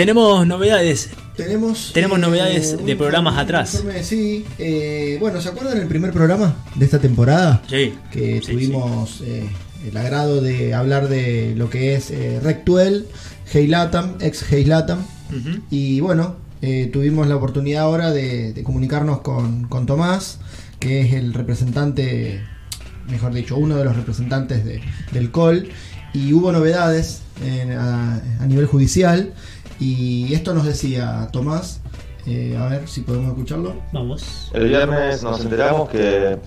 Tenemos novedades. Tenemos, Tenemos eh, novedades de programas atrás. informe, sí, eh, bueno, ¿se acuerdan del primer programa de esta temporada? Sí. Que Sí, tuvimos eh, el agrado de hablar de lo que es Rectuel, Heilatam, ex Heilatam. Y bueno, tuvimos la oportunidad ahora de, de comunicarnos con, con Tomás, que es el representante, mejor dicho, uno de los representantes de- del COL. Y hubo novedades en- a, a nivel judicial. Y esto nos decía Tomás. eh, a ver si podemos escucharlo. Vamos. El viernes nos enteramos que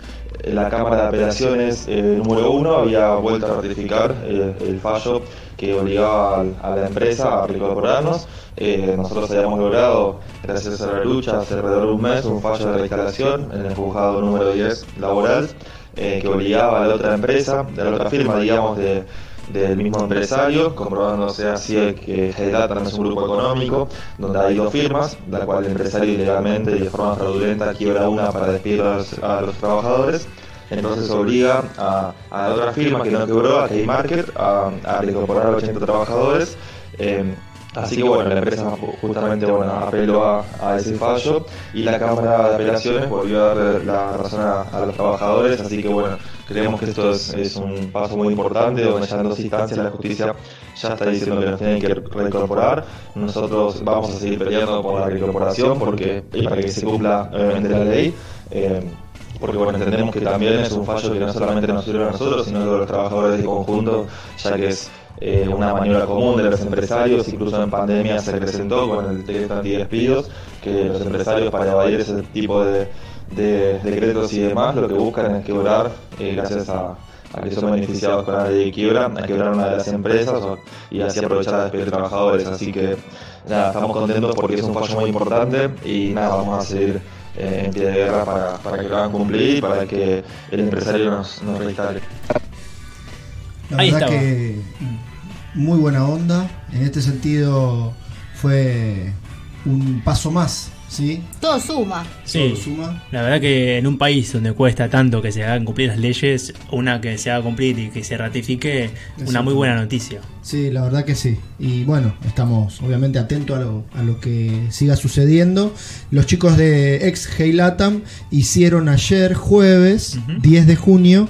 la Cámara de Apelaciones eh, número uno había vuelto a ratificar eh, el fallo que obligaba a la empresa a reincorporarnos. Eh, nosotros habíamos logrado, gracias a la lucha, hace alrededor de un mes, un fallo de reinstalación en el juzgado número 10 laboral eh, que obligaba a la otra empresa, de la otra firma, digamos, de, del mismo empresario, comprobándose así que Hedatan es un grupo económico donde hay dos firmas, la cual el empresario ilegalmente y de forma fraudulenta quiebra una para despedir a los, trabajadores. Entonces obliga a, a otra firma que no quebró, a K-Market, a, a reincorporar a 80 trabajadores. Eh, Así que bueno, la empresa ju- justamente bueno, apeló a, a ese fallo y la Cámara de Apelaciones volvió a dar la razón a, a los trabajadores, así que bueno, creemos que esto es, es un paso muy importante, donde ya en dos instancias la justicia ya está diciendo que nos tienen que reincorporar. Nosotros vamos a seguir peleando por la reincorporación porque, y para que se cumpla obviamente la ley. eh, porque bueno, entendemos que también es un fallo que no solamente nos sirve a nosotros, sino a los trabajadores de conjunto, ya que es eh, una maniobra común de los empresarios, incluso en pandemia se presentó con el decreto antidespidos, que los empresarios para evadir ese tipo de, de decretos y demás, lo que buscan es quebrar, eh, gracias a, a que son beneficiados con la ley de quiebra, a quebrar una de las empresas o- y así aprovechar a despedir trabajadores. Así que nada, estamos contentos porque es un fallo muy importante y nada, vamos a seguir eh, en pie de guerra para, para que lo hagan cumplir y para que el empresario nos, nos reinstale. La Ahí verdad estaba. que muy buena onda. En este sentido fue un paso más, ¿sí? Todo suma. Sí. Todo suma. La verdad que en un país donde cuesta tanto que se hagan cumplir las leyes, una que se haga cumplir y que se ratifique, una muy buena noticia. Sí, la verdad que sí. Y bueno, estamos obviamente atentos a lo, a lo que siga sucediendo. Los chicos de ex Heilatam hicieron ayer, jueves Ujú. 10 de junio,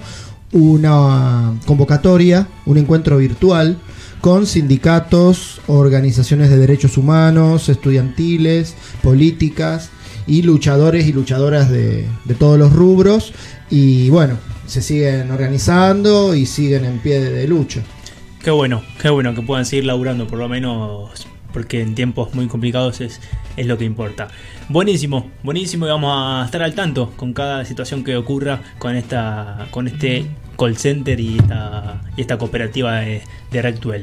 una convocatoria, un encuentro virtual con sindicatos, organizaciones de derechos humanos, estudiantiles, políticas y luchadores y luchadoras de, todos los rubros. Y bueno, se siguen organizando y siguen en pie de- de lucha. Qué bueno, qué bueno que puedan seguir laburando, por lo menos porque en tiempos muy complicados es, es lo que importa. Buenísimo, buenísimo y vamos a estar al tanto con cada situación que ocurra con esta con este call center y esta, y esta cooperativa de, de Rectuel.